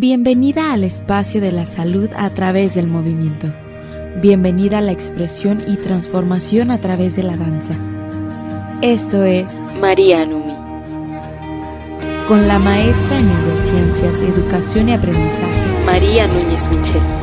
Bienvenida al espacio de la salud a través del movimiento. Bienvenida a la expresión y transformación a través de la danza. Esto es María Numi. Con la maestra en neurociencias, educación y aprendizaje, María Núñez Michel.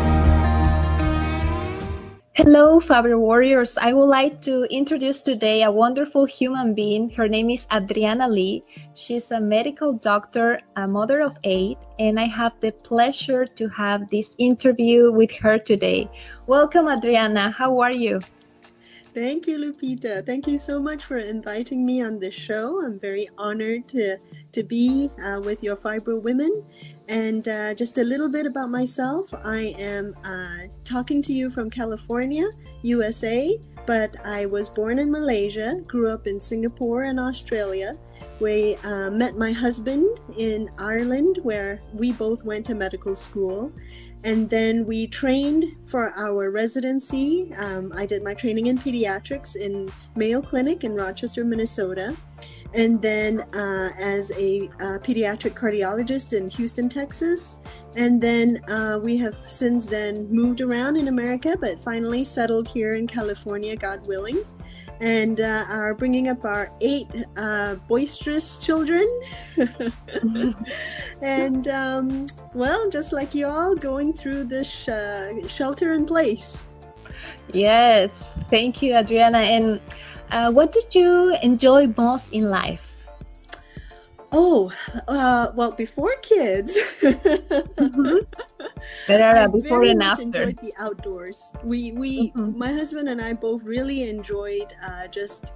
Hello, Fibro Warriors. I would like to introduce today a wonderful human being. Her name is Adriana Lee. She's a medical doctor, a mother of eight, and I have the pleasure to have this interview with her today. Welcome, Adriana. How are you? Thank you, Lupita. Thank you so much for inviting me on this show. I'm very honored to, to be uh, with your Fibro Women. And uh, just a little bit about myself I am uh, talking to you from California, USA, but I was born in Malaysia, grew up in Singapore and Australia. We uh, met my husband in Ireland, where we both went to medical school. And then we trained for our residency. Um, I did my training in pediatrics in Mayo Clinic in Rochester, Minnesota and then uh, as a uh, pediatric cardiologist in Houston, Texas. And then uh, we have since then moved around in America, but finally settled here in California, God willing, and uh, are bringing up our eight uh, boisterous children. and um, well, just like you all, going through this sh- uh, shelter in place. Yes, thank you, Adriana. And uh, what did you enjoy most in life? Oh, uh, well, before kids, mm-hmm. I before very and much after. enjoyed the outdoors. We, we, mm-hmm. my husband and I both really enjoyed uh, just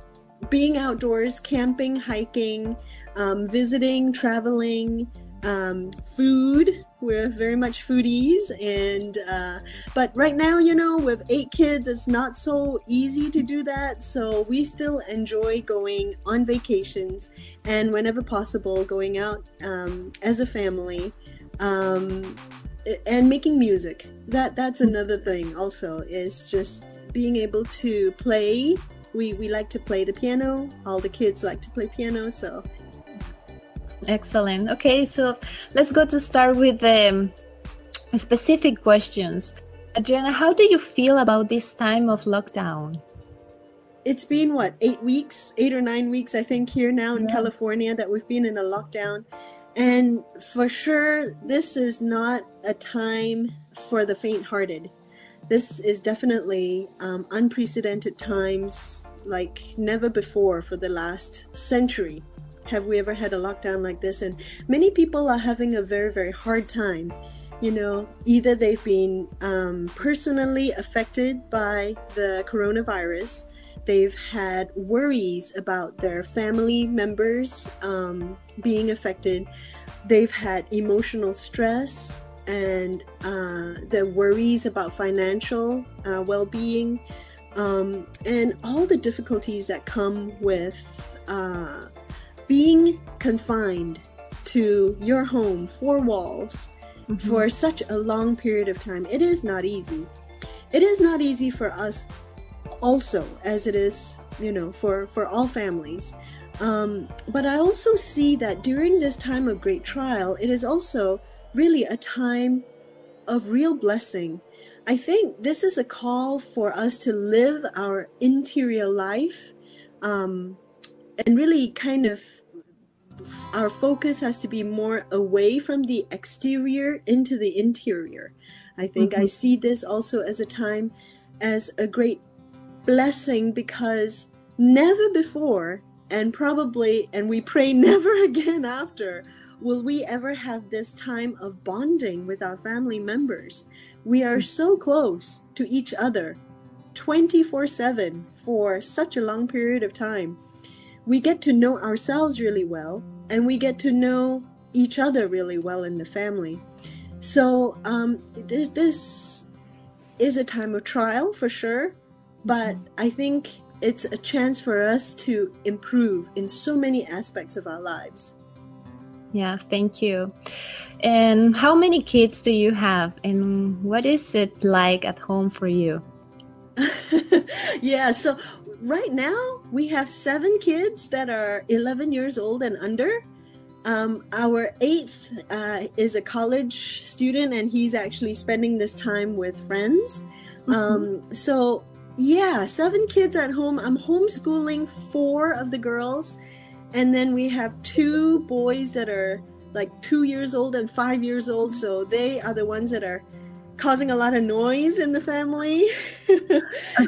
being outdoors, camping, hiking, um, visiting, traveling um, food. We're very much foodies, and uh, but right now, you know, with eight kids, it's not so easy to do that. So we still enjoy going on vacations, and whenever possible, going out um, as a family. Um, and making music that that's another thing also is just being able to play we we like to play the piano all the kids like to play piano so Excellent. Okay, so let's go to start with the um, specific questions. Adriana, how do you feel about this time of lockdown? It's been what, eight weeks, eight or nine weeks, I think, here now in California that we've been in a lockdown. And for sure, this is not a time for the faint hearted. This is definitely um, unprecedented times like never before for the last century have we ever had a lockdown like this? And many people are having a very, very hard time. You know, either they've been um, personally affected by the coronavirus, they've had worries about their family members um, being affected, they've had emotional stress and uh, their worries about financial uh, well being, um, and all the difficulties that come with. Uh, being confined to your home, four walls, mm-hmm. for such a long period of time, it is not easy. It is not easy for us, also, as it is, you know, for for all families. Um, but I also see that during this time of great trial, it is also really a time of real blessing. I think this is a call for us to live our interior life um, and really kind of our focus has to be more away from the exterior into the interior. I think mm-hmm. I see this also as a time as a great blessing because never before and probably and we pray never again after will we ever have this time of bonding with our family members. We are so close to each other 24/7 for such a long period of time we get to know ourselves really well and we get to know each other really well in the family. So um, this, this is a time of trial for sure, but I think it's a chance for us to improve in so many aspects of our lives. Yeah, thank you. And how many kids do you have, and what is it like at home for you? yeah, so right now we have seven kids that are 11 years old and under Um, our eighth uh, is a college student, and he's actually spending this time with friends. Mm-hmm. Um, so, yeah, seven kids at home. I'm homeschooling four of the girls, and then we have two boys that are like two years old and five years old. So, they are the ones that are causing a lot of noise in the family. and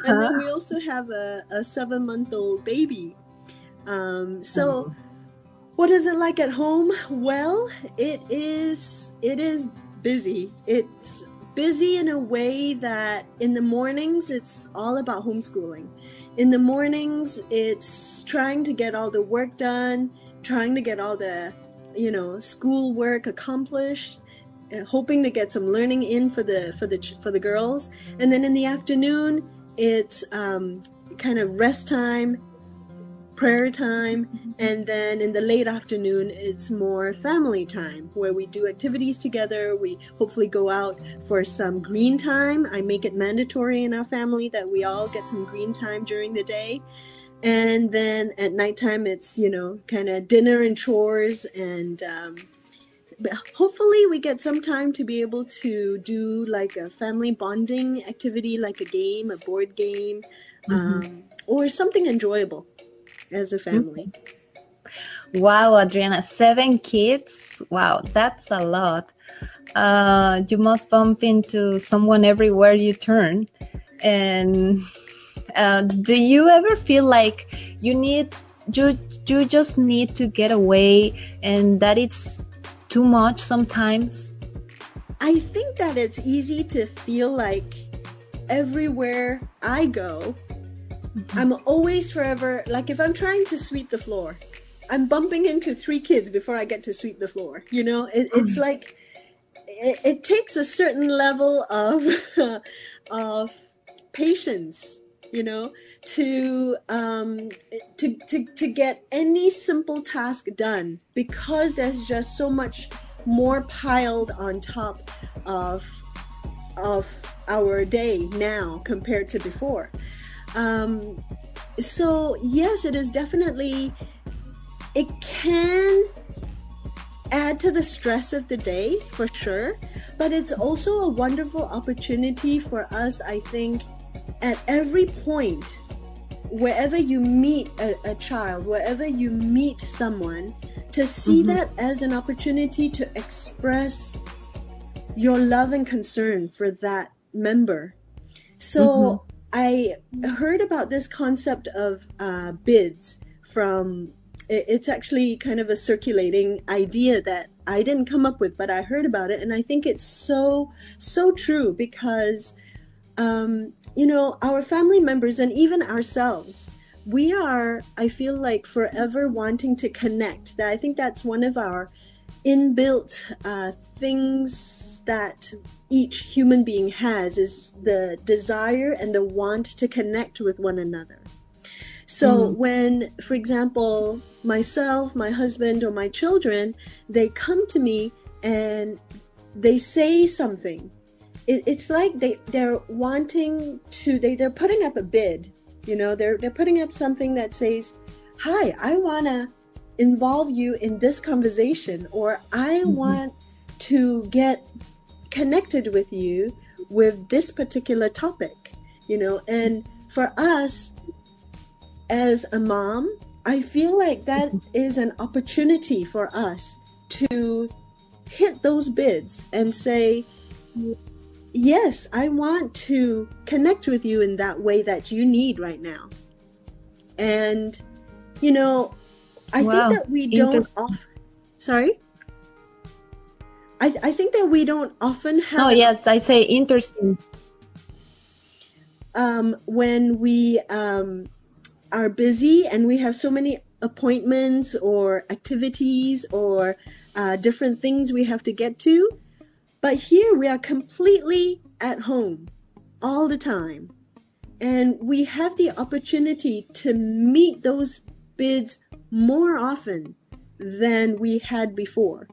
then we also have a, a seven month old baby. Um, so, what is it like at home? Well, it is it is busy. It's busy in a way that in the mornings it's all about homeschooling. In the mornings it's trying to get all the work done, trying to get all the you know school work accomplished hoping to get some learning in for the for the for the girls. And then in the afternoon it's um, kind of rest time prayer time. And then in the late afternoon it's more family time where we do activities together. We hopefully go out for some green time. I make it mandatory in our family that we all get some green time during the day. And then at nighttime it's you know kind of dinner and chores and um, hopefully we get some time to be able to do like a family bonding activity like a game a board game um, or something enjoyable as a family Wow, Adriana, seven kids. Wow, that's a lot. Uh, you must bump into someone everywhere you turn. And uh, do you ever feel like you need you you just need to get away and that it's too much sometimes? I think that it's easy to feel like everywhere I go, mm-hmm. I'm always forever like if I'm trying to sweep the floor, I'm bumping into three kids before I get to sweep the floor. You know, it, mm-hmm. it's like it, it takes a certain level of of patience you know to um to, to to get any simple task done because there's just so much more piled on top of of our day now compared to before. Um so yes it is definitely it can add to the stress of the day for sure but it's also a wonderful opportunity for us i think at every point wherever you meet a, a child wherever you meet someone to see that as an opportunity to express your love and concern for that member. So i heard about this concept of uh, bids from it's actually kind of a circulating idea that I didn't come up with, but I heard about it, and I think it's so so true because, um, you know, our family members and even ourselves, we are, I feel like, forever wanting to connect. That I think that's one of our inbuilt uh, things that each human being has is the desire and the want to connect with one another. So when, for example, myself, my husband, or my children, they come to me and they say something. It, it's like they they're wanting to they they're putting up a bid. You know, they're they're putting up something that says, "Hi, I wanna involve you in this conversation," or "I mm-hmm. want to get connected with you with this particular topic." You know, and for us as a mom, I feel like that mm-hmm. is an opportunity for us to hit those bids and say, Yes, I want to connect with you in that way that you need right now. And, you know, I Wow. think that we don't Inter- off- sorry? I, I think that we don't often have Oh yes, I say interesting. um, when we um, are busy and we have so many appointments or activities or uh, different things we have to get to. But here we are completely at home all the time. And we have the opportunity to meet those bids more often than we had before.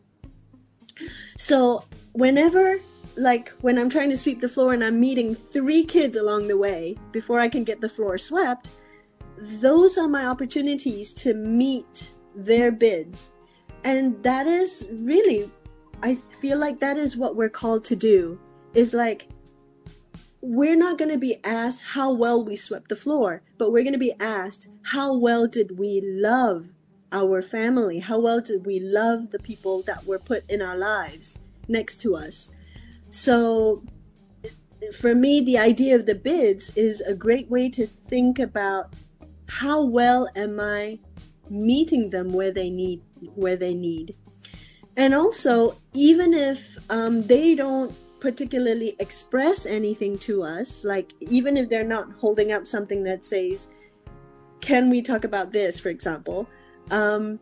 So, whenever, like when I'm trying to sweep the floor and I'm meeting three kids along the way before I can get the floor swept, those are my opportunities to meet their bids. and that is really i feel like that is what we're called to do is like we're not going to be asked how well we swept the floor but we're going to be asked how well did we love our family? How well did we love the people that were put in our lives next to us? So for me the idea of the bids is a great way to think about how well am i meeting them where they need where they need. And also even if um, they don't particularly express anything to us like even if they're not holding up something that says can we talk about this for example um,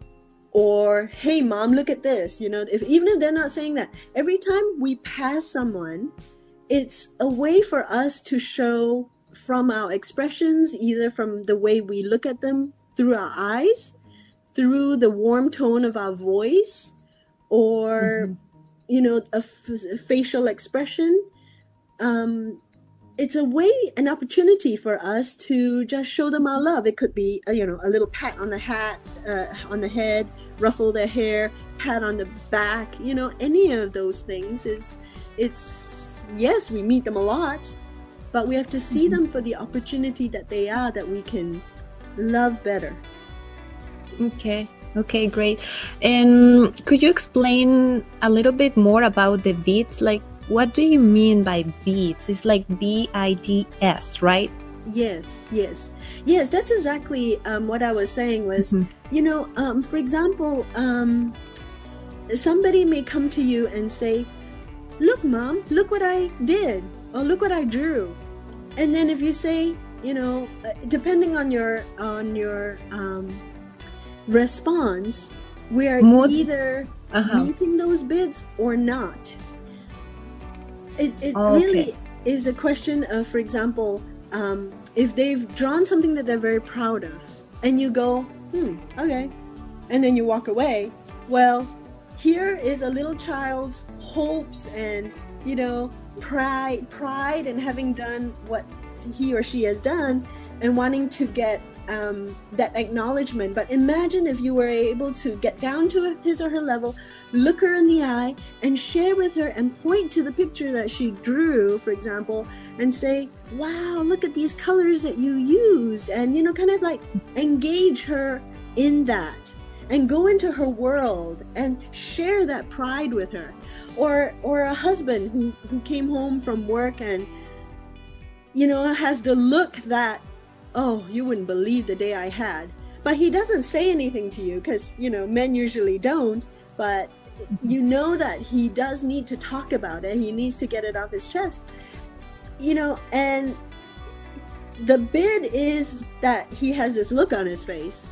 or hey mom look at this you know if even if they're not saying that every time we pass someone it's a way for us to show from our expressions either from the way we look at them through our eyes through the warm tone of our voice or mm-hmm. You know a, facial expression um it's a way an opportunity for us to just show them our love. It could be uh, you know a little pat on the hat uh, on the head ruffle their hair pat on the back you know any of those things is it's yes we meet them a lot but we have to see mm-hmm. them for the opportunity that they are that we can love better. Okay okay great and could you explain a little bit more about the beads like what do you mean by beads? It's like B I D S, right? Yes, yes, yes. That's exactly um, what I was saying. Was mm-hmm. you know, um, for example, um, somebody may come to you and say, "Look, mom, look what I did," or "Look what I drew," and then if you say, you know, uh, depending on your on your um, response, we are More, either uh-huh. meeting those bids or not it, it oh, really okay. is a question of, for example, um, if they've drawn something that they're very proud of, and you go, hmm, okay, and then you walk away, well, here is a little child's hopes and you know pride pride and having done what he or she has done and wanting to get um, that acknowledgement. But imagine if you were able to get down to his or her level, look her in the eye, and share with her and point to the picture that she drew, for example, and say, Wow, look at these colors that you used. And, you know, kind of like engage her in that and go into her world and share that pride with her or or a husband who who came home from work and you know has the look that oh, you wouldn't believe the day I had. But he doesn't say anything to you because, you know, men usually don't. But you know that he does need to talk about it. He needs to get it off his chest. You know, and the bid is that he has this look on his face.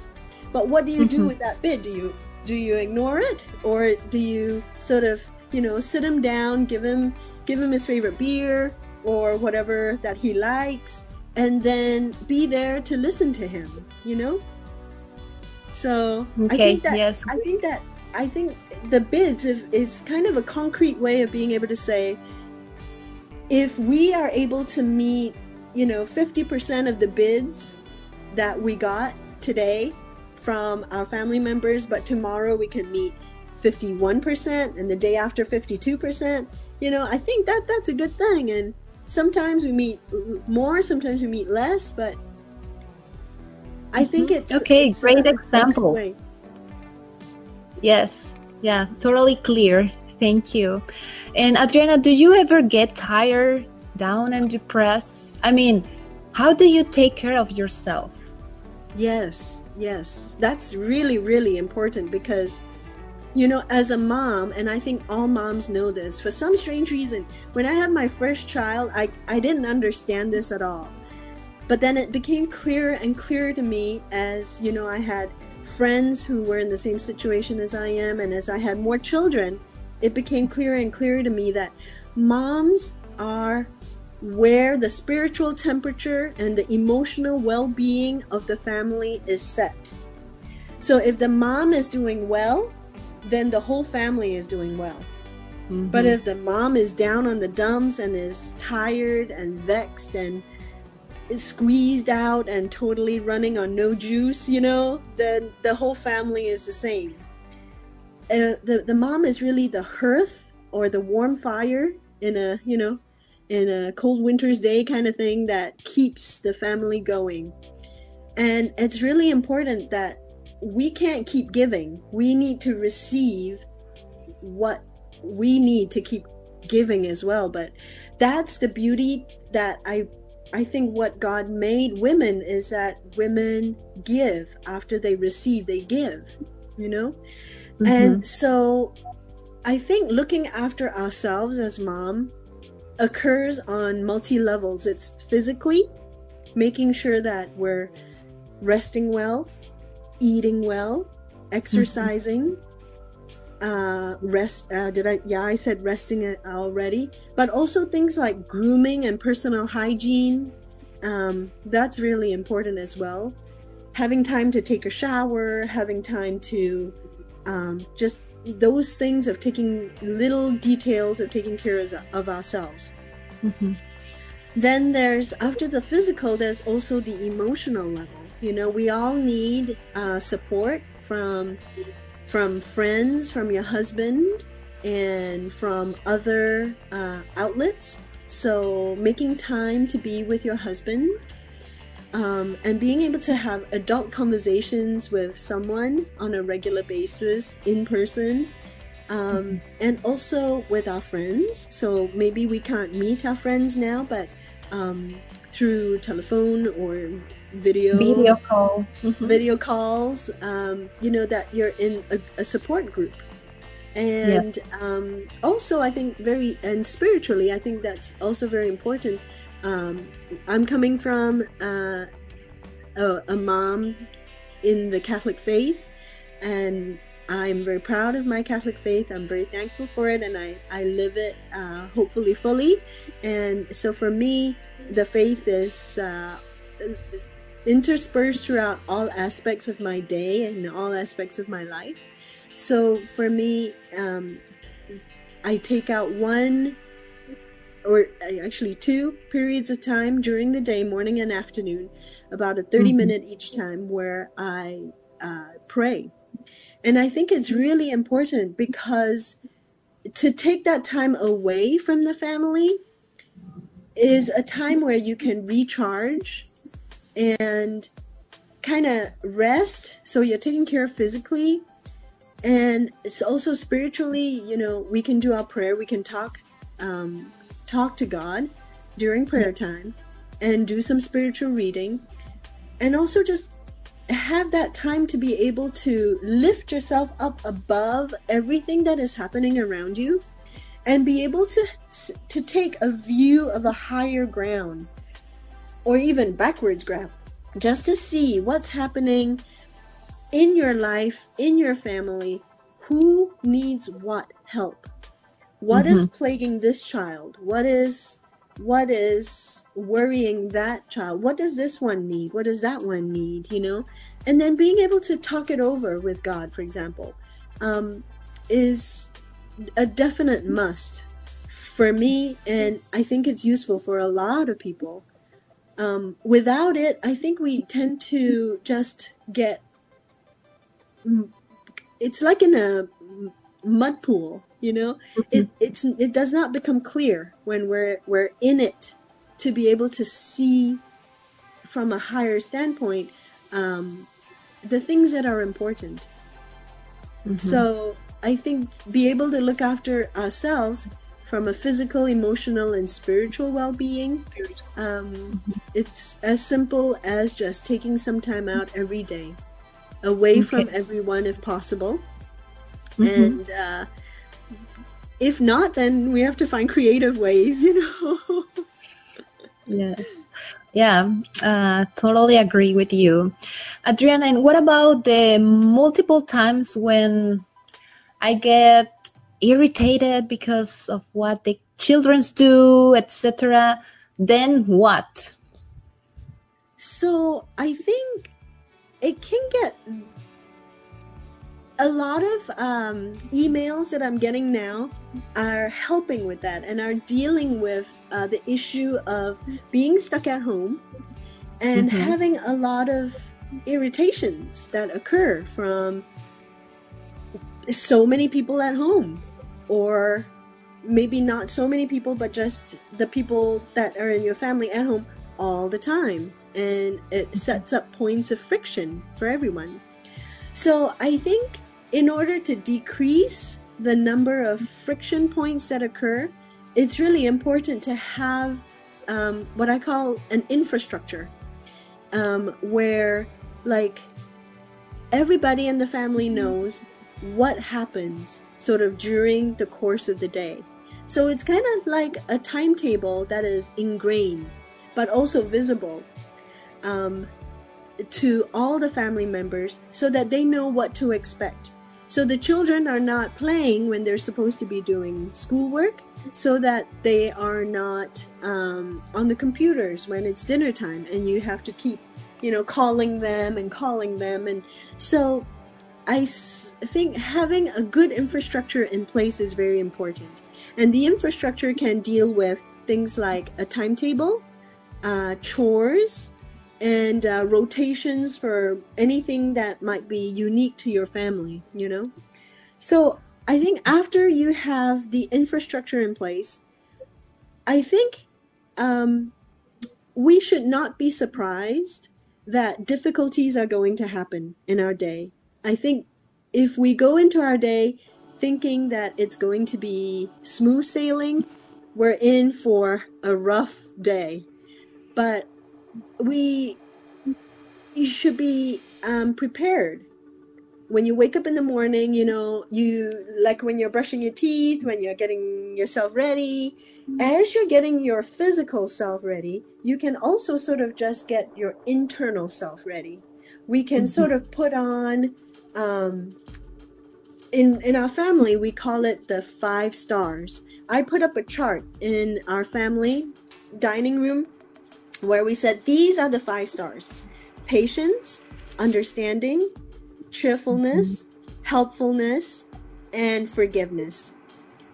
But what do you do mm-hmm. with that bid? Do you do you ignore it or do you sort of, you know, sit him down, give him give him his favorite beer or whatever that he likes and then be there to listen to him you know so okay, i think that yes. i think that i think the bids is, is kind of a concrete way of being able to say if we are able to meet you know 50% of the bids that we got today from our family members but tomorrow we can meet 51% and the day after 52% you know i think that that's a good thing and sometimes we meet more, sometimes we meet less, but I think mm-hmm. it's okay. It's great example. Yes, yeah, totally clear. Thank you. And Adriana, do you ever get tired, down, and depressed? I mean, how do you take care of yourself? Yes, yes, that's really, really important because you know, as a mom, and I think all moms know this, for some strange reason, when I had my first child, I, I didn't understand this at all. But then it became clearer and clearer to me as, you know, I had friends who were in the same situation as I am, and as I had more children, it became clearer and clearer to me that moms are where the spiritual temperature and the emotional well being of the family is set. So if the mom is doing well, then the whole family is doing well. Mm-hmm. But if the mom is down on the dumps and is tired and vexed and is squeezed out and totally running on no juice, you know, then the whole family is the same. uh, the the mom is really the hearth or the warm fire in a you know in a cold winter's day kind of thing that keeps the family going and it's really important that we can't keep giving. We need to receive what we need to keep giving as well. But that's the beauty that i i think what god made women is that women give after they receive they give you know? Mm-hmm. and so i think looking after ourselves as mom occurs on multi levels. It's physically making sure that we're resting well eating well exercising mm-hmm uh, rest. Uh, did I? Yeah, I said resting already. But also things like grooming and personal hygiene. Um, that's really important as well. Having time to take a shower, having time to um, just those things of taking little details of taking care of, of ourselves. Mm-hmm. Then there's after the physical, there's also the emotional level. You know, we all need uh, support from from friends, from your husband, and from other uh, outlets. So, making time to be with your husband um, and being able to have adult conversations with someone on a regular basis in person. Um, and also with our friends. So maybe we can't meet our friends now, but um, through telephone or video video call. Mm-hmm. video calls um, you know that you're in a, a support group. And yeah. um, also i think very and spiritually i think that's also very important. Um, i'm coming from uh, a, a, mom in the catholic faith and i'm very proud of my catholic faith. I'm very thankful for it and i, I live it uh, hopefully fully. And so for me the faith is uh, interspersed throughout all aspects of my day and all aspects of my life. So for me, um, I take out one or actually two periods of time during the day, morning and afternoon, about a 30 mm-hmm. minute each time, where I uh, pray. And I think it's really important because to take that time away from the family is a time where you can recharge and kind of rest. So you're taking care of physically. And it's also spiritually, you know, we can do our prayer, we can talk um, talk to God during prayer time and do some spiritual reading. And also just have that time to be able to lift yourself up above everything that is happening around you and be able to to take a view of a higher ground or even backwards ground just to see what's happening in your life in your family. Who needs what help? What mm-hmm. is plaguing this child? What is what is worrying that child? What does this one need? What does that one need you know? And then being able to talk it over with god for example um, is a definite must for me, and I think it's useful for a lot of people. Um, without it, I think we tend to just get. It's like in a mud pool, you know. Mm-hmm. It it's it does not become clear when we're we're in it to be able to see from a higher standpoint um, the things that are important. Mm-hmm. So I think be able to look after ourselves from a physical, emotional, and spiritual well-being. Um, it's as simple as just taking some time out every day, away okay. from everyone if possible, mm-hmm. and uh, if not, then we have to find creative ways. You know. yes. Yeah, uh, totally agree with you. Adriana, and what about the multiple times when I get irritated because of what the childrens do, etc. Then what? So I think it can get a lot of um, emails that I'm getting now are helping with that and are dealing with uh, the issue of being stuck at home and mm-hmm. having a lot of irritations that occur from so many people at home or maybe not so many people but just the people that are in your family at home all the time and it sets up points of friction for everyone so i think in order to decrease the number of friction points that occur it's really important to have um, what i call an infrastructure um, where like everybody in the family knows what happens sort of during the course of the day. So it's kind of like a timetable that is ingrained, but also visible um, to all the family members so that they know what to expect. So the children are not playing when they're supposed to be doing schoolwork, so that they are not um, on the computers when it's dinner time and you have to keep, you know, calling them and calling them. And so I think having a good infrastructure in place is very important. And the infrastructure can deal with things like a timetable, uh, chores, and uh, rotations for anything that might be unique to your family, you know? So I think after you have the infrastructure in place, I think um, we should not be surprised that difficulties are going to happen in our day I think if we go into our day thinking that it's going to be smooth sailing, we're in for a rough day. But we you should be um, prepared. When you wake up in the morning, you know, you like when you're brushing your teeth, when you're getting yourself ready, as you're getting your physical self ready, you can also sort of just get your internal self ready. We can mm-hmm. sort of put on um, in in our family we call it the five stars i put up a chart in our family dining room where we said these are the five stars. Patience understanding cheerfulness helpfulness and forgiveness.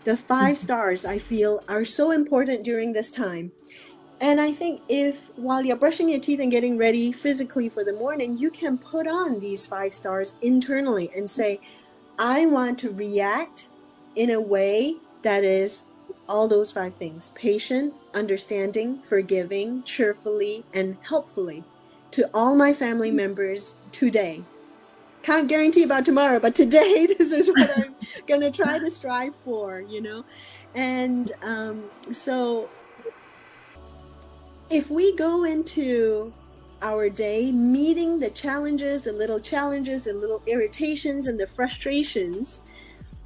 The five hmm. stars i feel are so important during this time. And I think if while you're brushing your teeth and getting ready physically for the morning, you can put on these five stars internally and say, I want to react in a way that is all those five things patient, understanding, forgiving, cheerfully, and helpfully to all my family members today. Can't guarantee about tomorrow, but today this is what I'm going to try to strive for, you know? And um, so if we go into our day meeting the challenges, the little challenges, the little irritations, and the frustrations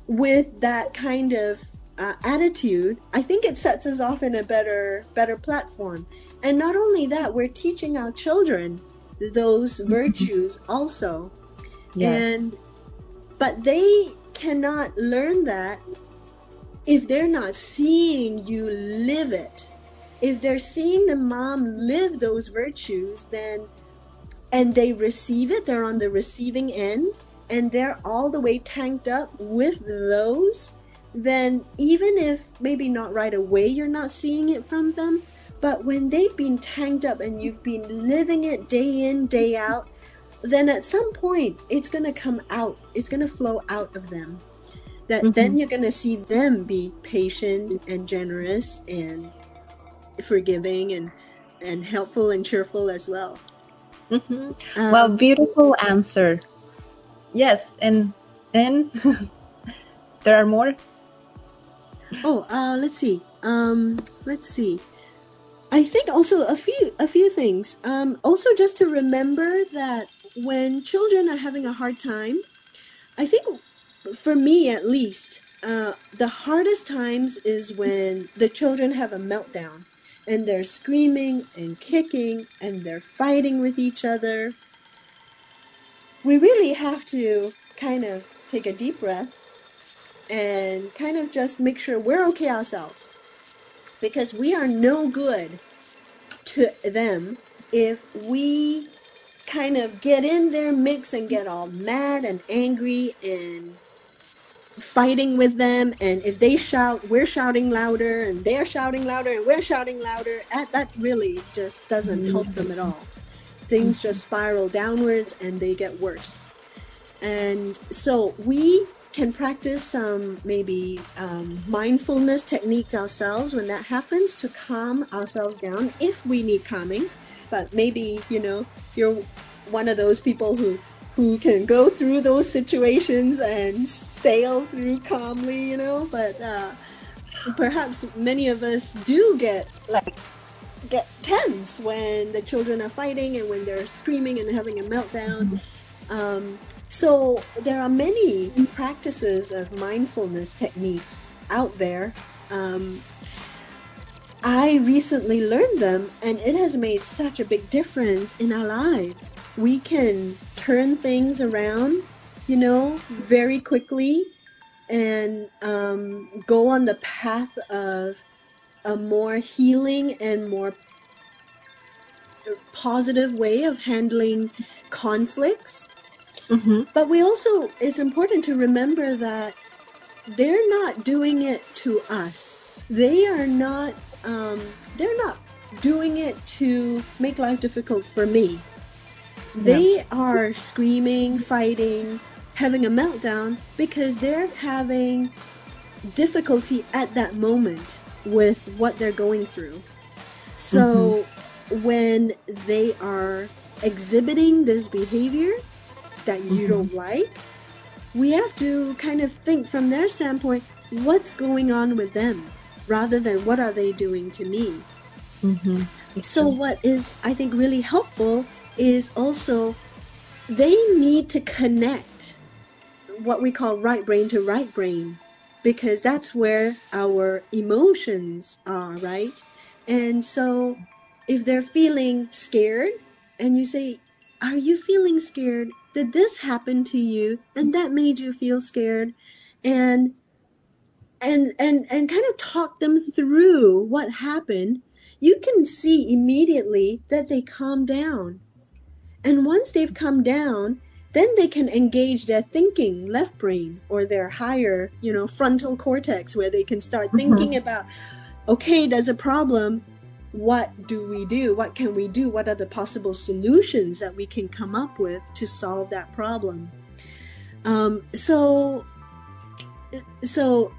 with that kind of uh, attitude, I think it sets us off in a better better platform. And not only that, we're teaching our children those virtues also. Yes. And but they cannot learn that if they're not seeing you live it if they're seeing the mom live those virtues, then and they receive it, they're on the receiving end, and they're all the way tanked up with those, then even if maybe not right away you're not seeing it from them, but when they've been tanked up and you've been living it day in, day out, then at some point it's going to come out, it's going to flow out of them. That mm-hmm. then you're going to see them be patient and generous and forgiving and and helpful and cheerful as well. Mm-hmm. Um, well, beautiful answer. Yes, and then there are more. Oh, uh, let's see. Um, let's see. I think also a few a few things. Um, also, just to remember that when children are having a hard time, I think for me at least, uh, the hardest times is when the children have a meltdown and they're screaming and kicking and they're fighting with each other. We really have to kind of take a deep breath and kind of just make sure we're okay ourselves. Because we are no good to them if we kind of get in their mix and get all mad and angry and fighting with them. And if they shout we're shouting louder and they're shouting louder and we're shouting louder. That, that really just doesn't mm-hmm. help them at all. Things just spiral downwards and they get worse. And so we can practice some maybe um, mindfulness techniques ourselves when that happens to calm ourselves down if we need calming. But maybe, you know, you're one of those people who who can go through those situations and sail through calmly, you know, but uh, perhaps many of us do get like get tense when the children are fighting and when they're screaming and having a meltdown. Um, so there are many practices of mindfulness techniques out there. Um, I recently learned them and it has made such a big difference in our lives. We can turn things around, you know, very quickly and um, go on the path of a more healing and more positive way of handling conflicts. Mm-hmm. But we also, it's important to remember that they're not doing it to us. They are not, um, they're not doing it to make life difficult for me. They are screaming, fighting, having a meltdown because they're having difficulty at that moment with what they're going through. So when they are exhibiting this behavior that you don't like, we have to kind of think from their standpoint what's going on with them rather than what are they doing to me. Mm-hmm. So, what is, I think, really helpful is also they need to connect what we call right brain to right brain because that's where our emotions are, right? And so, if they're feeling scared and you say, Are you feeling scared? Did this happened to you? And that made you feel scared? And and and and kind of talk them through what happened you can see immediately that they calm down and once they've come down then they can engage their thinking left brain or their higher you know frontal cortex where they can start thinking mm-hmm. about okay there's a problem what do we do? What can we do? What are the possible solutions that we can come up with to solve that problem? Um, so so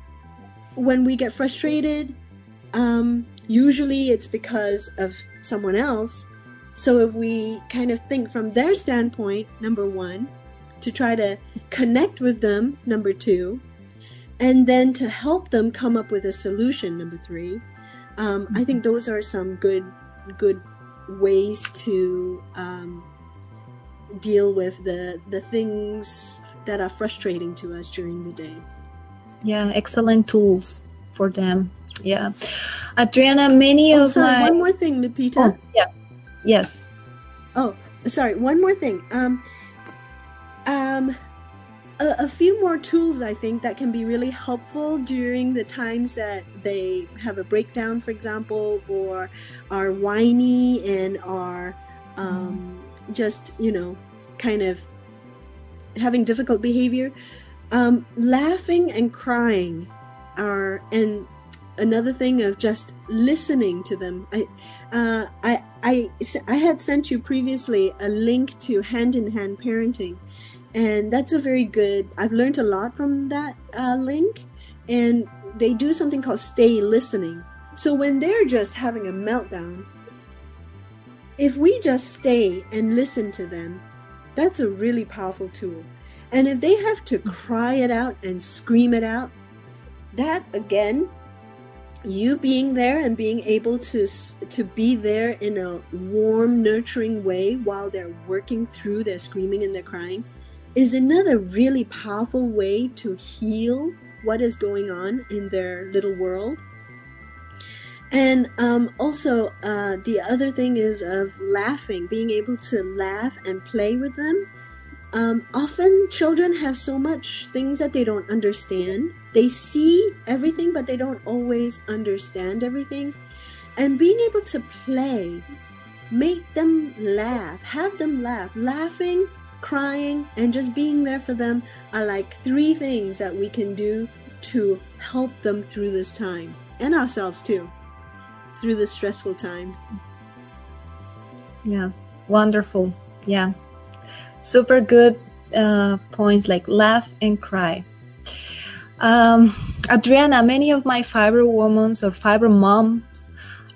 when we get frustrated um, usually it's because of someone else. So if we kind of think from their standpoint number one to try to connect with them number two and then to help them come up with a solution number three um, i think those are some good good ways to um, deal with the the things that are frustrating to us during the day Yeah, excellent tools for them. Yeah. Adriana, many oh, of sorry my one more thing lupita Oh, yeah. Yes. Oh, sorry. One more thing. Um, um, a, a few more tools I think that can be really helpful during the times that they have a breakdown, for example, or are whiny and are um, just you know kind of having difficult behavior. Um, laughing and crying are and another thing of just listening to them. I, uh, I, I, I had sent you previously a link to hand in hand parenting, and that's a very good. I've learned a lot from that uh, link, and they do something called stay listening. So when they're just having a meltdown, if we just stay and listen to them, that's a really powerful tool. And if they have to cry it out and scream it out, that again you being there and being able to to be there in a warm nurturing way while they're working through their screaming and their crying is another really powerful way to heal what is going on in their little world. And um, also uh, the other thing is of laughing being able to laugh and play with them. Um, often children have so much things that they don't understand. They see everything but they don't always understand everything. And being able to play make them laugh have them laugh. Laughing crying and just being there for them are like three things that we can do to help them through this time and ourselves too through this stressful time Yeah. Wonderful. Yeah. Super good uh, points like laugh and cry. Um, Adriana, many of my fibro women or fibro moms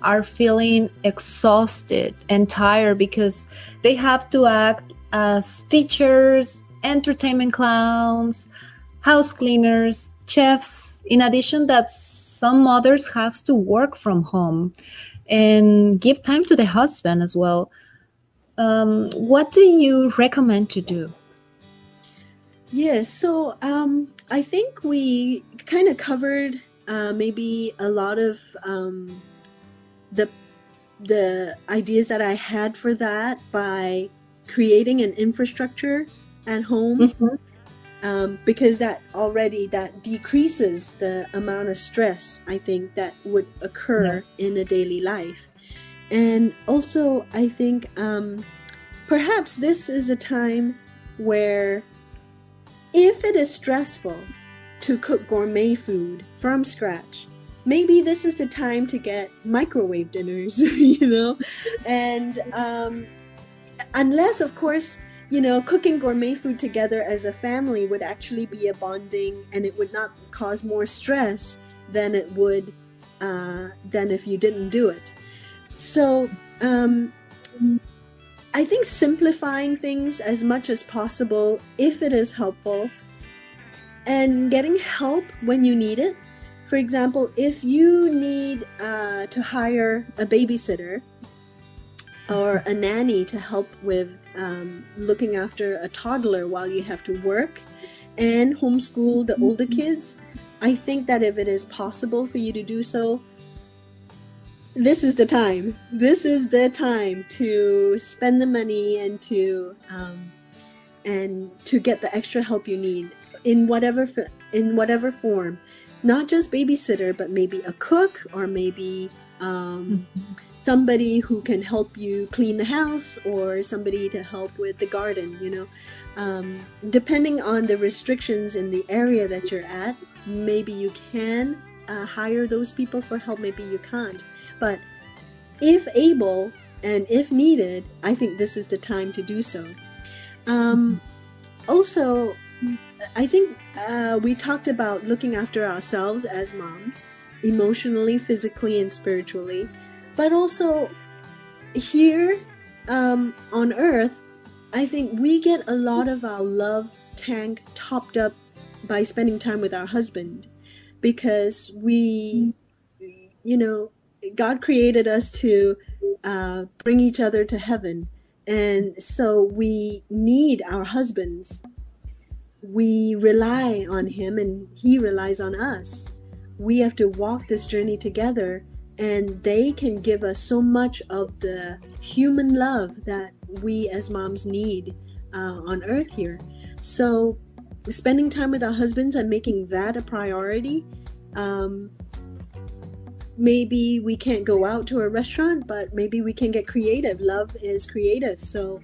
are feeling exhausted and tired because they have to act as teachers, entertainment clowns, house cleaners, chefs, in addition that some mothers have to work from home and give time to the husband as well. Um, what do you recommend to do? Yes, so um, I think we kind of covered uh, maybe a lot of um, the the ideas that I had for that by creating an infrastructure at home. Mm-hmm. Um, because that already that decreases the amount of stress I think that would occur yes. in a daily life, and also I think um, perhaps this is a time where if it is stressful to cook gourmet food from scratch, maybe this is the time to get microwave dinners, you know? And um, unless, of course, you know, cooking gourmet food together as a family would actually be a bonding and it would not cause more stress than it would uh, than if you didn't do it. So, um, I think simplifying things as much as possible, if it is helpful, and getting help when you need it. For example, if you need uh, to hire a babysitter or a nanny to help with um, looking after a toddler while you have to work and homeschool the older kids, I think that if it is possible for you to do so, this is the time. This is the time to spend the money and to um, and to get the extra help you need in whatever in whatever form. Not just babysitter, but maybe a cook or maybe um, mm-hmm. Somebody who can help you clean the house or somebody to help with the garden. You know, um, depending on the restrictions in the area that you're at, maybe you can uh, hire those people for help, maybe you can't. But if able and if needed, I think this is the time to do so. Um, also, I think uh, we talked about looking after ourselves as moms, emotionally, physically, and spiritually. But also, here um, on earth, I think we get a lot of our love tank topped up by spending time with our husband because we, you know, God created us to uh, bring each other to heaven. And so we need our husbands. We rely on him and he relies on us. We have to walk this journey together, and they can give us so much of the human love that we as moms need uh, on earth here. So, spending time with our husbands and making that a priority um, maybe we can't go out to a restaurant, but maybe we can get creative. Love is creative. So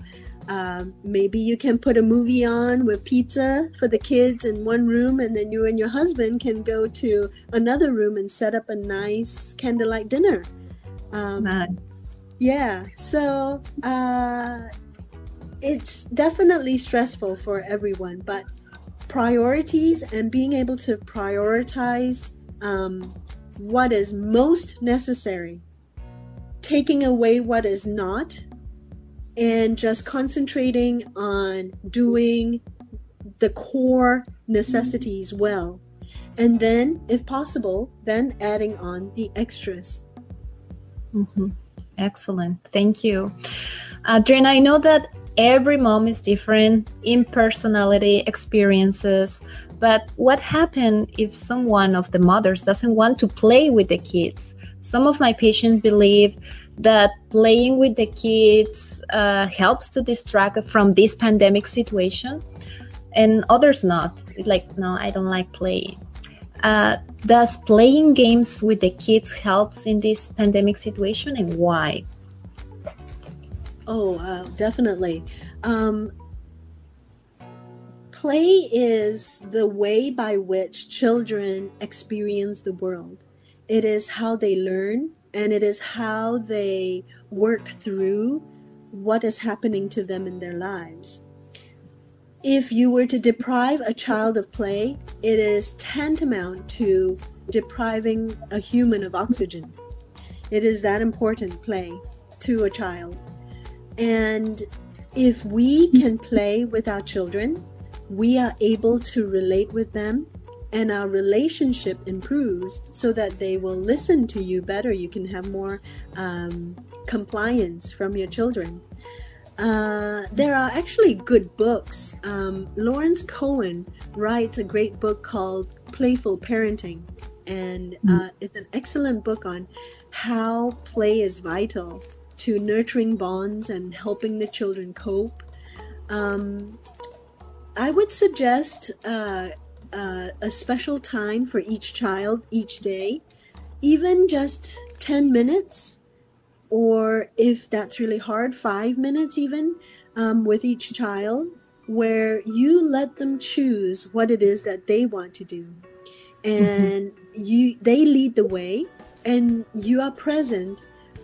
um, maybe you can put a movie on with pizza for the kids in one room, and then you and your husband can go to another room and set up a nice candlelight dinner. Um, nice. Yeah. So uh, it's definitely stressful for everyone, but priorities and being able to prioritize um, what is most necessary, taking away what is not, and just concentrating on doing the core necessities well. And then, if possible, then adding on the extras. Mm-hmm. Excellent. Thank you. Adriana, I know that every mom is different in personality, experiences, but what happens if someone of the mothers doesn't want to play with the kids? Some of my patients believe that playing with the kids uh, helps to distract from this pandemic situation, and others not. Like, no, I don't like playing. Uh, does playing games with the kids helps in this pandemic situation, and why? Oh, uh, definitely. Um, Play is the way by which children experience the world. It is how they learn and it is how they work through what is happening to them in their lives. if you were to deprive a child of play, it is tantamount to depriving a human of oxygen. It is that important, play, to a child. And if we can play with our children, we are able to relate with them and our relationship improves so that they will listen to you better. You can have more um, compliance from your children. Uh, there are actually good books. Um, Lawrence Cohen writes a great book called Playful Parenting, and uh, it's an excellent book on how play is vital to nurturing bonds and helping the children cope. Um, I would suggest uh, uh, a special time for each child each day, even just 10 minutes, or if that's really hard, five minutes even um, with each child, where you let them choose what it is that they want to do. And you they lead the way and you are present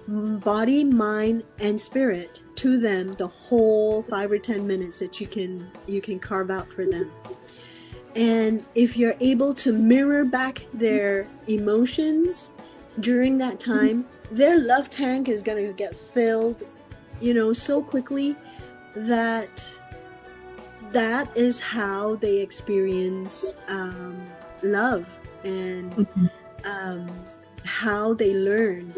body mind and spirit to them the whole five or ten minutes that you can you can carve out for them and if you're able to mirror back their emotions during that time their love tank is going to get filled you know so quickly that that is how they experience um, love and um, how they learn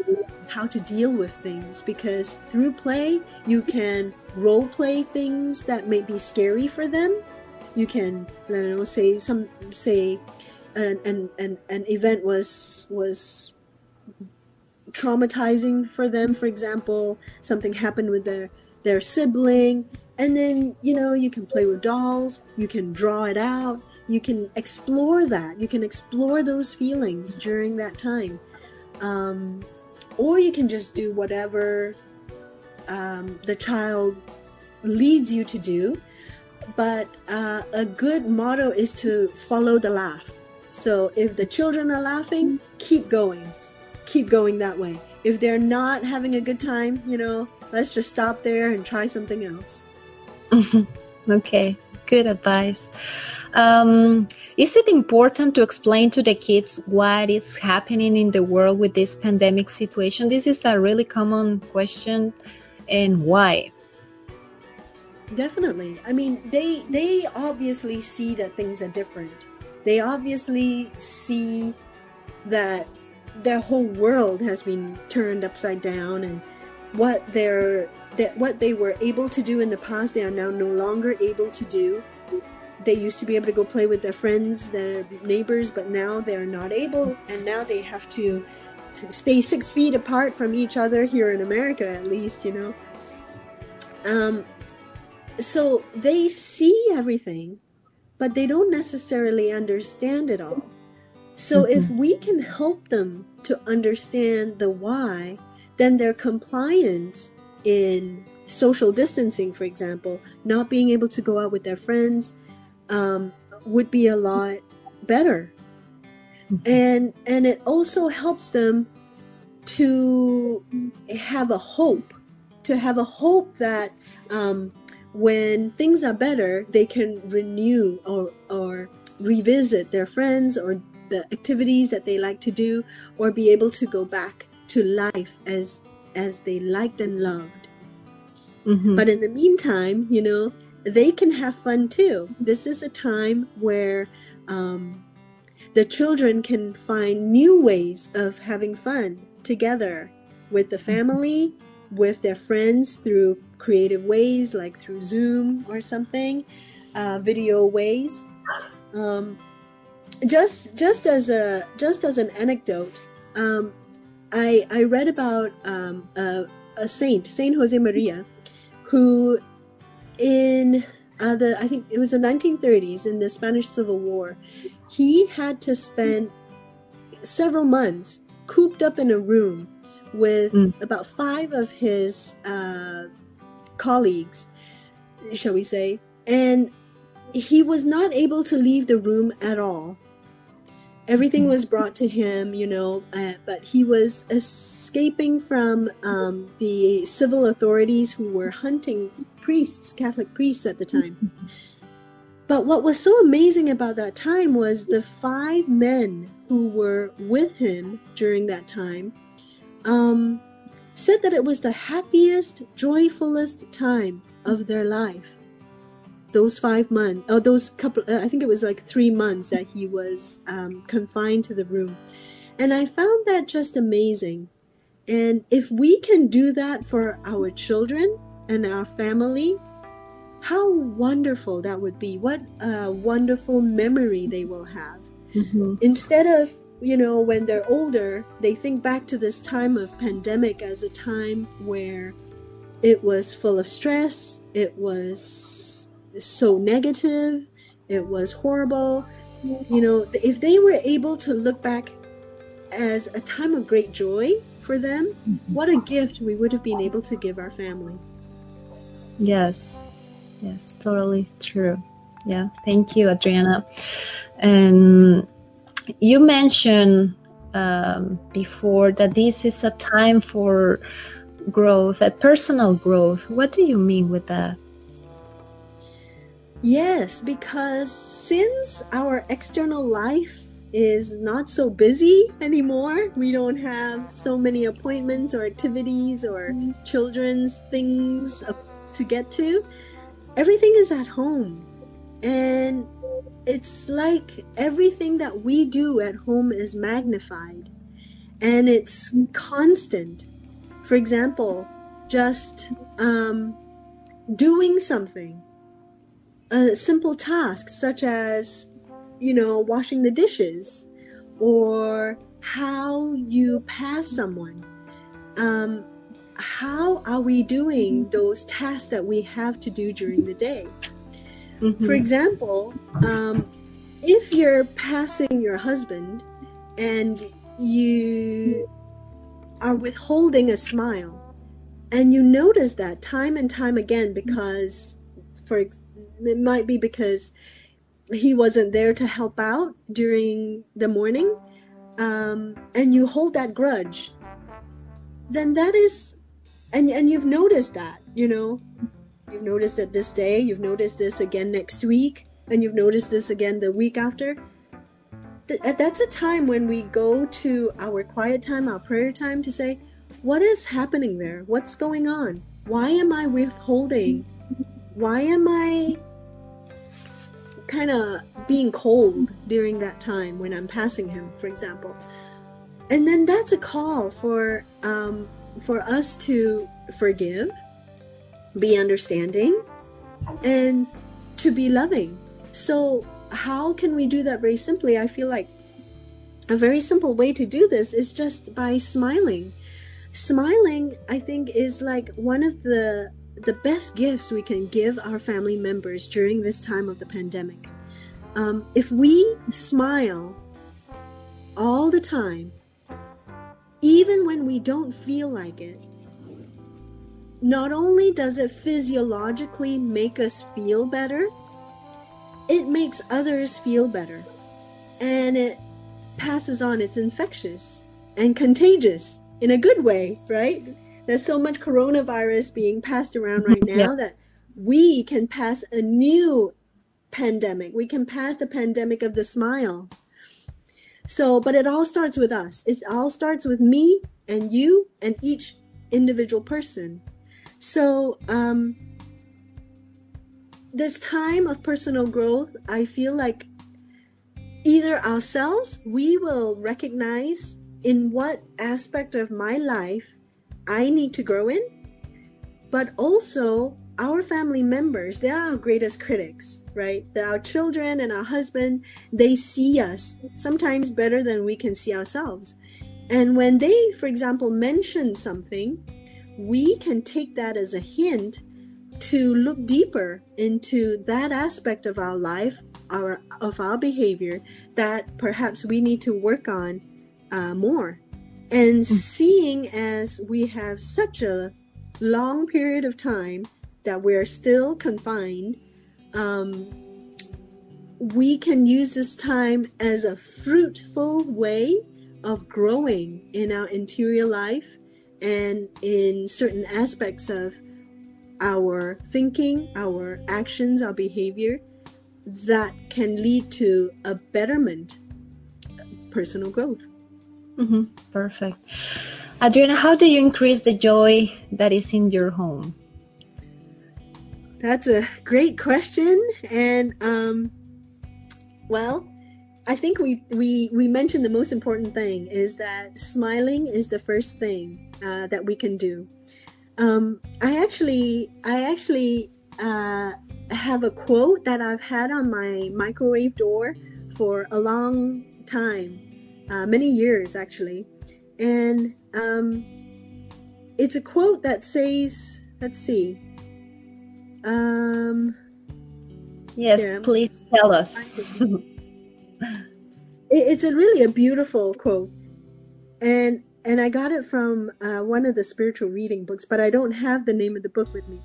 how to deal with things. Because through play you can role play things that may be scary for them you can you know say some say an an, an, an event was was traumatizing for them. For example something happened with their their sibling and then you know you can play with dolls you can draw it out you can explore that you can explore those feelings during that time. Um, or you can just do whatever um, the child leads you to do but uh, a good motto is to follow the laugh. So if the children are laughing keep going. Keep going that way. If they're not having a good time you know let's just stop there and try something else. Okay good advice. Um, is it important to explain to the kids what is happening in the world with this pandemic situation? This is a really common question, and why? Definitely. I mean, they they obviously see that things are different. They obviously see that their whole world has been turned upside down and what they're that what they were able to do in the past they are now no longer able to do they used to be able to go play with their friends, their neighbors, but now they're not able, and now they have to, stay six feet apart from each other here in America, at least, you know. Um, so they see everything, but they don't necessarily understand it all. So mm-hmm. if we can help them to understand the why, then their compliance in social distancing, for example, not being able to go out with their friends, um, would be a lot better and and it also helps them to have a hope to have a hope that um, when things are better they can renew or or revisit their friends or the activities that they like to do or be able to go back to life as as they liked and loved mm-hmm. but in the meantime you know they can have fun too. This is a time where um, the children can find new ways of having fun together with the family, with their friends through creative ways like through Zoom or something, uh, video ways. Um, just just as a just as an anecdote, um, I I read about um, a, a saint, Saint Jose Maria, who in uh, the I think it was the 1930s in the Spanish Civil War, he had to spend several months cooped up in a room with mm. about five of his uh, colleagues, shall we say, and he was not able to leave the room at all. Everything was brought to him, you know, uh, but he was escaping from um, the civil authorities who were hunting priests, Catholic priests at the time. But what was so amazing about that time was the five men who were with him during that time um, said that it was the happiest, joyfulest time of their life. Those five months, oh, those couple, uh, I think it was like three months that he was um, confined to the room. And I found that just amazing. And if we can do that for our children and our family, how wonderful that would be. What a wonderful memory they will have. Mm-hmm. Instead of, you know, when they're older, they think back to this time of pandemic as a time where it was full of stress, it was so negative, it was horrible. You know, if they were able to look back as a time of great joy for them, mm-hmm. what a gift we would have been able to give our family. Yes, yes, totally true. Yeah, thank you, Adriana. And you mentioned um, before that this is a time for growth, a personal growth. What do you mean with that? Yes, because since our external life is not so busy anymore, we don't have so many appointments or activities or children's things to get to everything is at home and it's like everything that we do at home is magnified and it's constant for example just um, doing something a simple task such as you know washing the dishes or how you pass someone um, how are we doing those tasks that we have to do during the day? Mm-hmm. For example, um, if you're passing your husband and you are withholding a smile, and you notice that time and time again because, for it might be because he wasn't there to help out during the morning, um, and you hold that grudge, then that is and and you've noticed that you know you've noticed it this day you've noticed this again next week and you've noticed this again the week after. That's a time when we go to our quiet time our prayer time to say what is happening there? What's going on? Why am i withholding? Why am i kind of being cold during that time when i'm passing him for example. And then that's a call for um, for us to forgive, be understanding, and to be loving. So, how can we do that very simply? I feel like a very simple way to do this is just by smiling. Smiling, I think, is like one of the the best gifts we can give our family members during this time of the pandemic. Um, if we smile all the time, even when we don't feel like it. Not only does it physiologically make us feel better, it makes others feel better. And it passes on, it's infectious and contagious in a good way, right? There's so much coronavirus being passed around right now yeah. that we can pass a new pandemic. We can pass the pandemic of the smile so, but it all starts with us. It all starts with me and you and each individual person. So, um, this time of personal growth, I feel like either ourselves, we will recognize in what aspect of my life I need to grow in, but also our family members, they're our greatest critics, right? They're Our children and our husband, they see us sometimes better than we can see ourselves. And when they, for example, mention something, we can take that as a hint to look deeper into that aspect of our life, our of our behavior that perhaps we need to work on uh, more. And mm. seeing as we have such a long period of time that we're still confined, um, we can use this time as a fruitful way of growing in our interior life and in certain aspects of our thinking, our actions, our behavior. that can lead to a betterment, personal growth. Mm-hmm. Perfect. Adriana, how do you increase the joy that is in your home? That's a great question. And, um, well, I think we, we, we mentioned the most important thing is that smiling is the first thing uh, that we can do. Um, I actually, I actually uh, have a quote that I've had on my microwave door for a long time, uh, many years actually, and um, it's a quote that says, "Let's see." Um, yes, please tell us. it's a really a beautiful quote, and and I got it from uh, one of the spiritual reading books, but I don't have the name of the book with me.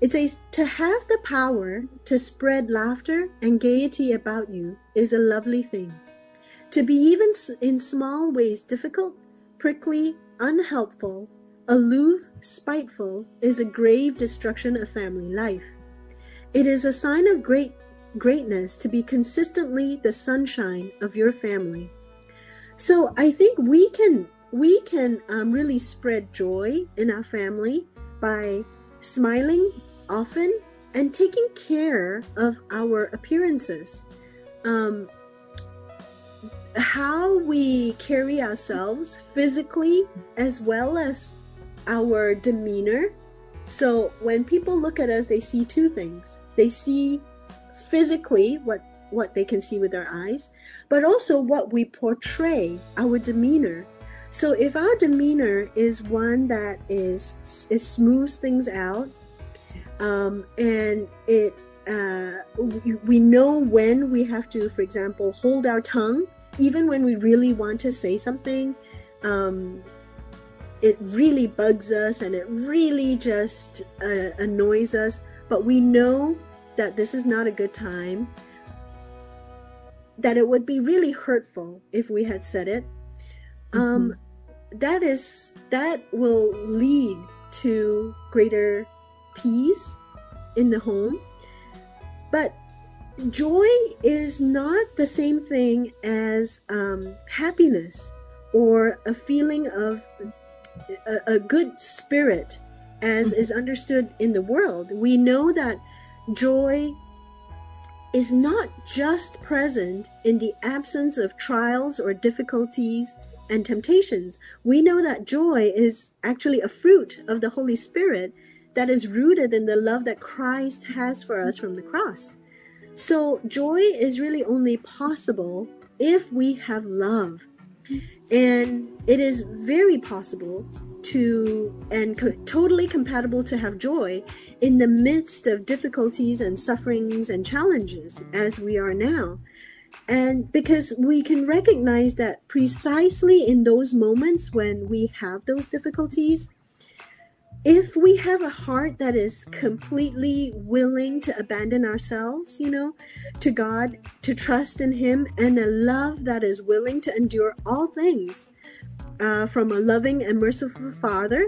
It says, To have the power to spread laughter and gaiety about you is a lovely thing. To be even in small ways difficult, prickly, unhelpful, aloof, spiteful is a grave destruction of family life. It is a sign of great greatness to be consistently the sunshine of your family. So I think we can we can um, really spread joy in our family by smiling often and taking care of our appearances. Um, how we carry ourselves physically as well as our demeanor. So when people look at us, they see two things. They see physically what what they can see with their eyes, but also what we portray, our demeanor. So if our demeanor is one that is it smooths things out, um, and it uh, we, know when we have to, for example, hold our tongue, even when we really want to say something. Um, it really bugs us and it really just uh, annoys us, but we know that this is not a good time. That it would be really hurtful if we had said it. Mm-hmm. Um, that is that will lead to greater peace in the home. But joy is not the same thing as um, happiness or a feeling of a, a good spirit as mm-hmm. is understood in the world. We know that joy is not just present in the absence of trials or difficulties and temptations. We know that joy is actually a fruit of the Holy Spirit that is rooted in the love that Christ has for us from the cross. So, joy is really only possible if we have love. And it is very possible to and co- totally compatible to have joy in the midst of difficulties and sufferings and challenges as we are now. And because we can recognize that precisely in those moments when we have those difficulties, if we have a heart that is completely willing to abandon ourselves, you know, to God, to trust in Him, and a love that is willing to endure all things uh, from a loving and merciful Father,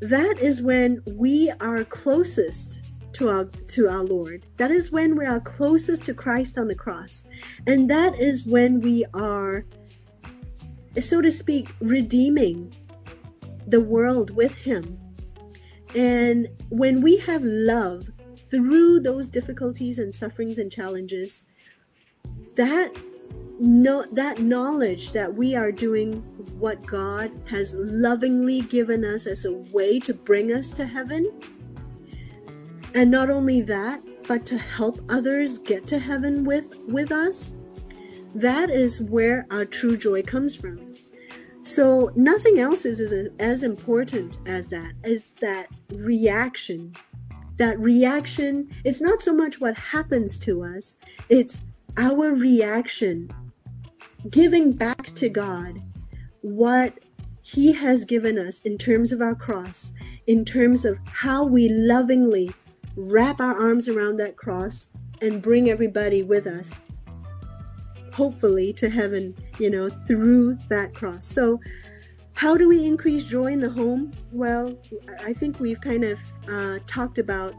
that is when we are closest to our to our Lord. That is when we are closest to Christ on the cross, and that is when we are, so to speak, redeeming the world with Him and when we have love through those difficulties and sufferings and challenges, that no, that knowledge that we are doing what God has lovingly given us as a way to bring us to heaven. And not only that, but to help others get to heaven with with us. That is where our true joy comes from. So nothing else is as, as important as that, is that reaction. That reaction, it's not so much what happens to us, it's our reaction, giving back to God what He has given us in terms of our cross, in terms of how we lovingly wrap our arms around that cross and bring everybody with us hopefully to heaven, you know, through that cross. So, how do we increase joy in the home? Well, I think we've kind of uh, talked about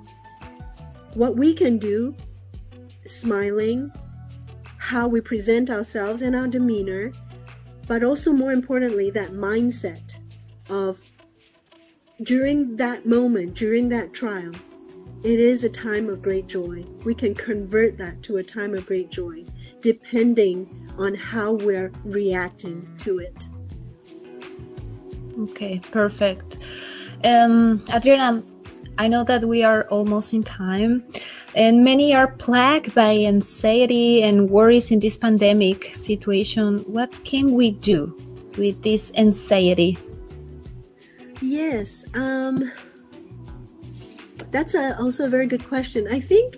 what we can do smiling, how we present ourselves and our demeanor, but also more importantly, that mindset of during that moment, during that trial, it is a time of great joy. We can convert that to a time of great joy depending on how we're reacting to it. Okay, perfect. Um, Adriana, I know that we are almost in time, and many are plagued by anxiety and worries in this pandemic situation. What can we do with this anxiety? Yes, um, that's a, also a very good question. I think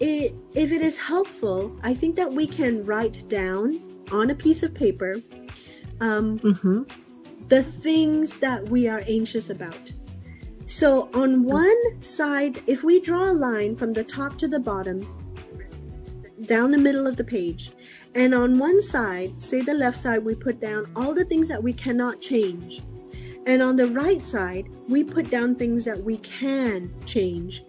it, if it is helpful, I think that we can write down on a piece of paper um, mm-hmm. the things that we are anxious about. So on one side, if we draw a line from the top to the bottom, down the middle of the page, and on one side, say the left side, we put down all the things that we cannot change. And on the right side, we put down things that we can change.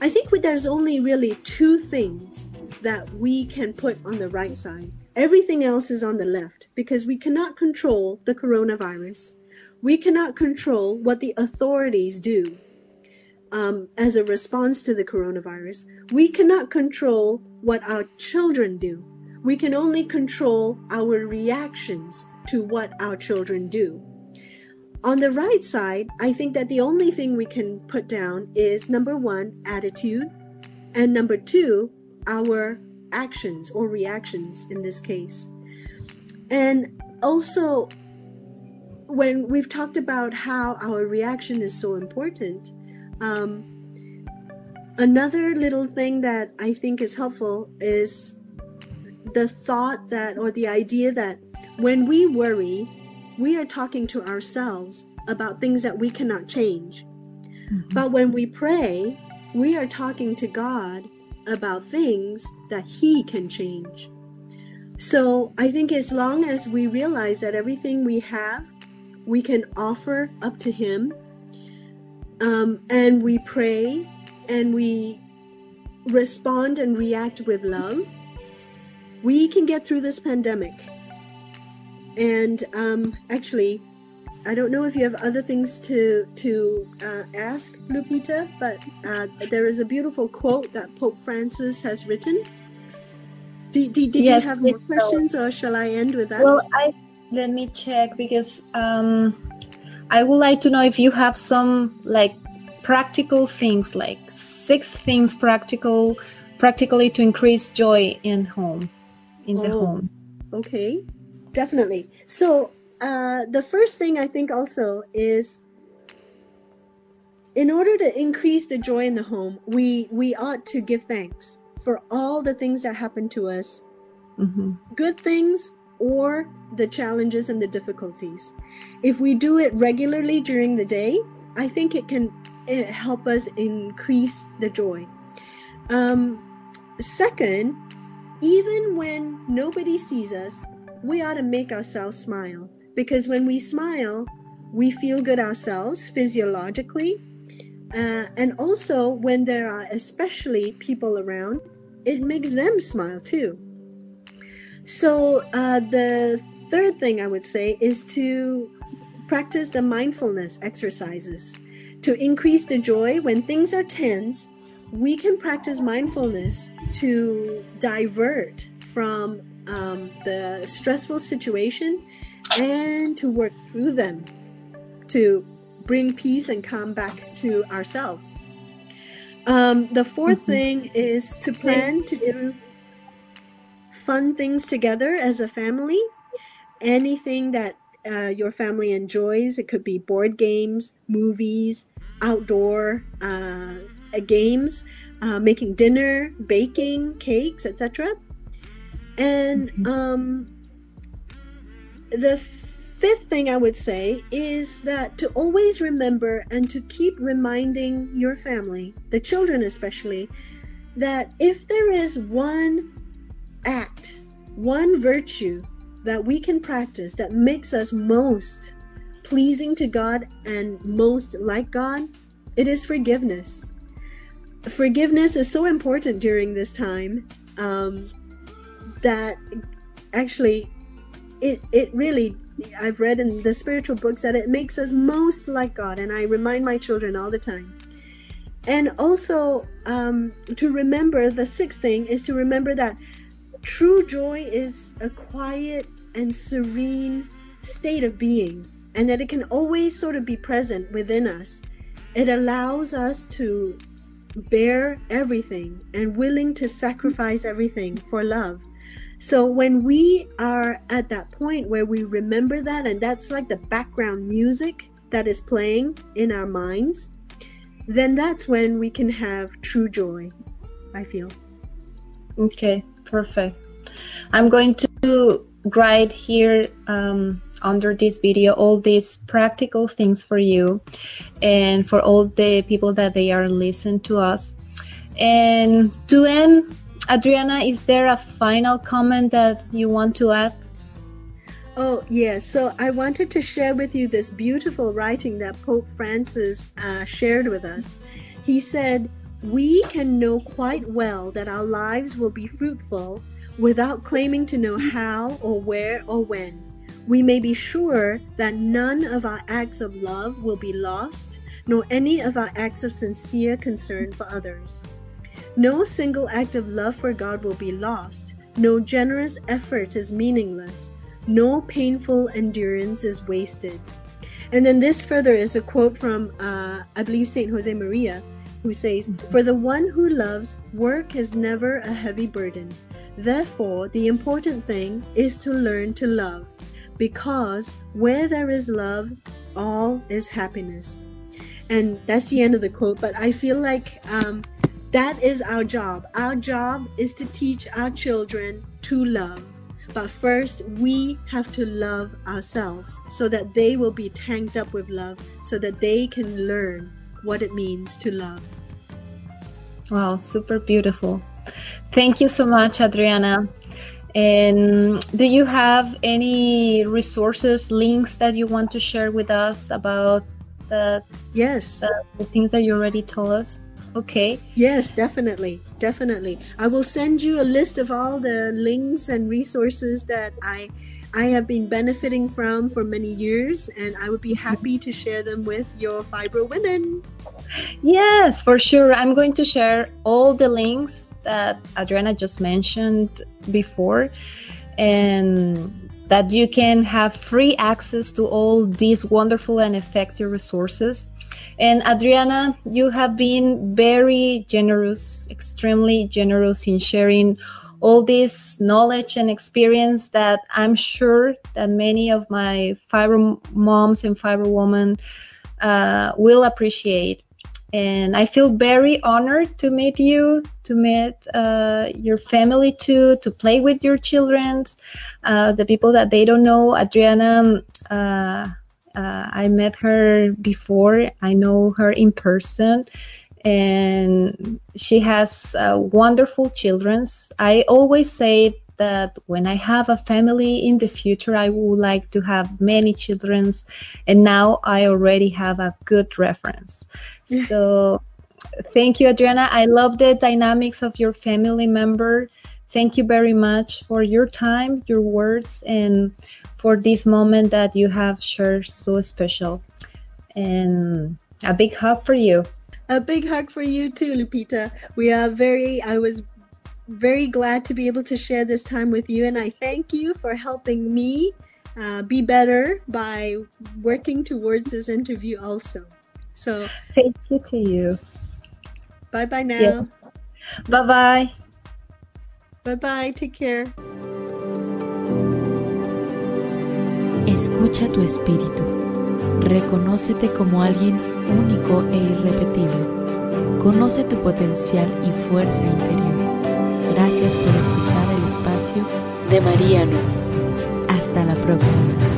I think there's only really two things that we can put on the right side. Everything else is on the left because we cannot control the coronavirus. We cannot control what the authorities do um, as a response to the coronavirus. We cannot control what our children do. We can only control our reactions to what our children do. On the right side, I think that the only thing we can put down is number one, attitude, and number two, our actions or reactions in this case. And also, when we've talked about how our reaction is so important, um, another little thing that I think is helpful is the thought that, or the idea that when we worry, we are talking to ourselves about things that we cannot change. Mm-hmm. But when we pray, we are talking to God about things that He can change. So I think as long as we realize that everything we have we can offer up to Him. Um, and we pray and we respond and react with love. We can get through this pandemic. And um, actually, I don't know if you have other things to to uh, ask, Lupita, but uh, there is a beautiful quote that Pope Francis has written. Did, did, did yes, you have more questions, so. or shall I end with that? Well, I let me check because um, I would like to know if you have some like practical things, like six things practical, practically to increase joy in home, in oh, the home. Okay, definitely. So uh, the first thing I think also is in order to increase the joy in the home, we we ought to give thanks for all the things that happen to us, mm-hmm. good things or the challenges and the difficulties. If we do it regularly during the day, I think it can it help us increase the joy. Um, second, even when nobody sees us, we ought to make ourselves smile because when we smile, we feel good ourselves physiologically. Uh, and also, when there are especially people around, it makes them smile too. So, uh, the third thing I would say is to practice the mindfulness exercises. To increase the joy when things are tense, we can practice mindfulness to divert from um, the stressful situation and to work through them to bring peace and calm back to ourselves. Um, the 4th mm-hmm. thing is to plan to do fun things together as a family. Anything that uh, your family enjoys. It could be board games, movies, outdoor uh, games, uh, making dinner, baking, cakes, etc. And mm-hmm. um, the fifth thing I would say is that to always remember and to keep reminding your family, the children especially, that if there is one act, one virtue that we can practice that makes us most pleasing to God and most like God, it is forgiveness. Forgiveness is so important during this time. um, that actually it it really I've read in the spiritual books that it makes us most like God, and I remind my children all the time. And also um, to remember the sixth thing is to remember that true joy is a quiet and serene state of being, and that it can always sort of be present within us. It allows us to bear everything and willing to sacrifice everything for love. So when we are at that point where we remember that, and that's like the background music that is playing in our minds, then that's when we can have true joy, I feel. Okay, perfect. I'm going to write here um, under this video all these practical things for you and for all the people that they are listening to us. And to end, Adriana, is there a final comment that you want to add? Oh, yes. So I wanted to share with you this beautiful writing that Pope Francis uh, shared with us. He said, We can know quite well that our lives will be fruitful without claiming to know how or where or when. We may be sure that none of our acts of love will be lost, nor any of our acts of sincere concern for others. No single act of love for God will be lost. No generous effort is meaningless. No painful endurance is wasted. And then this further is a quote from, uh, I believe, St. Jose Maria, who says, For the one who loves, work is never a heavy burden. Therefore, the important thing is to learn to love, because where there is love, all is happiness. And that's the end of the quote, but I feel like um, that is our job. Our job is to teach our children to love. But first, we have to love ourselves so that they will be tanked up with love, so that they can learn what it means to love. Wow, super beautiful. Thank you so much, Adriana. And do you have any resources, links that you want to share with us about the yes the, the things that you already told us? Okay. Yes, definitely. Definitely. I will send you a list of all the links and resources that I I have been benefiting from for many years and I would be happy to share them with your fibro women. Yes, for sure. I'm going to share all the links that Adriana just mentioned before and that you can have free access to all these wonderful and effective resources. And Adriana, you have been very generous, extremely generous in sharing all this knowledge and experience that I'm sure that many of my fibro moms and fibro women uh, will appreciate. And I feel very honored to meet you, to meet uh, your family too, to play with your children, uh, the people that they don't know. Adriana uh, I met her before. I know her in person, and she has uh, wonderful children. I always say that when I have a family in the future, I would like to have many children, and now I already have a good reference. so, thank you, Adriana. I love the dynamics of your family member. Thank you very much for your time, your words, and for this moment that you have shared so special. And a big hug for you. A big hug for you too, Lupita. We are very, I was very glad to be able to share this time with you. And I thank you for helping me uh, be better by working towards this interview also. So, thank you to you. Bye bye now. Yeah. Bye bye. Bye bye. Take care. Escucha tu espíritu. Reconócete como alguien único e irrepetible. Conoce tu potencial y fuerza interior. Gracias por escuchar el espacio de María Numi. Hasta la próxima.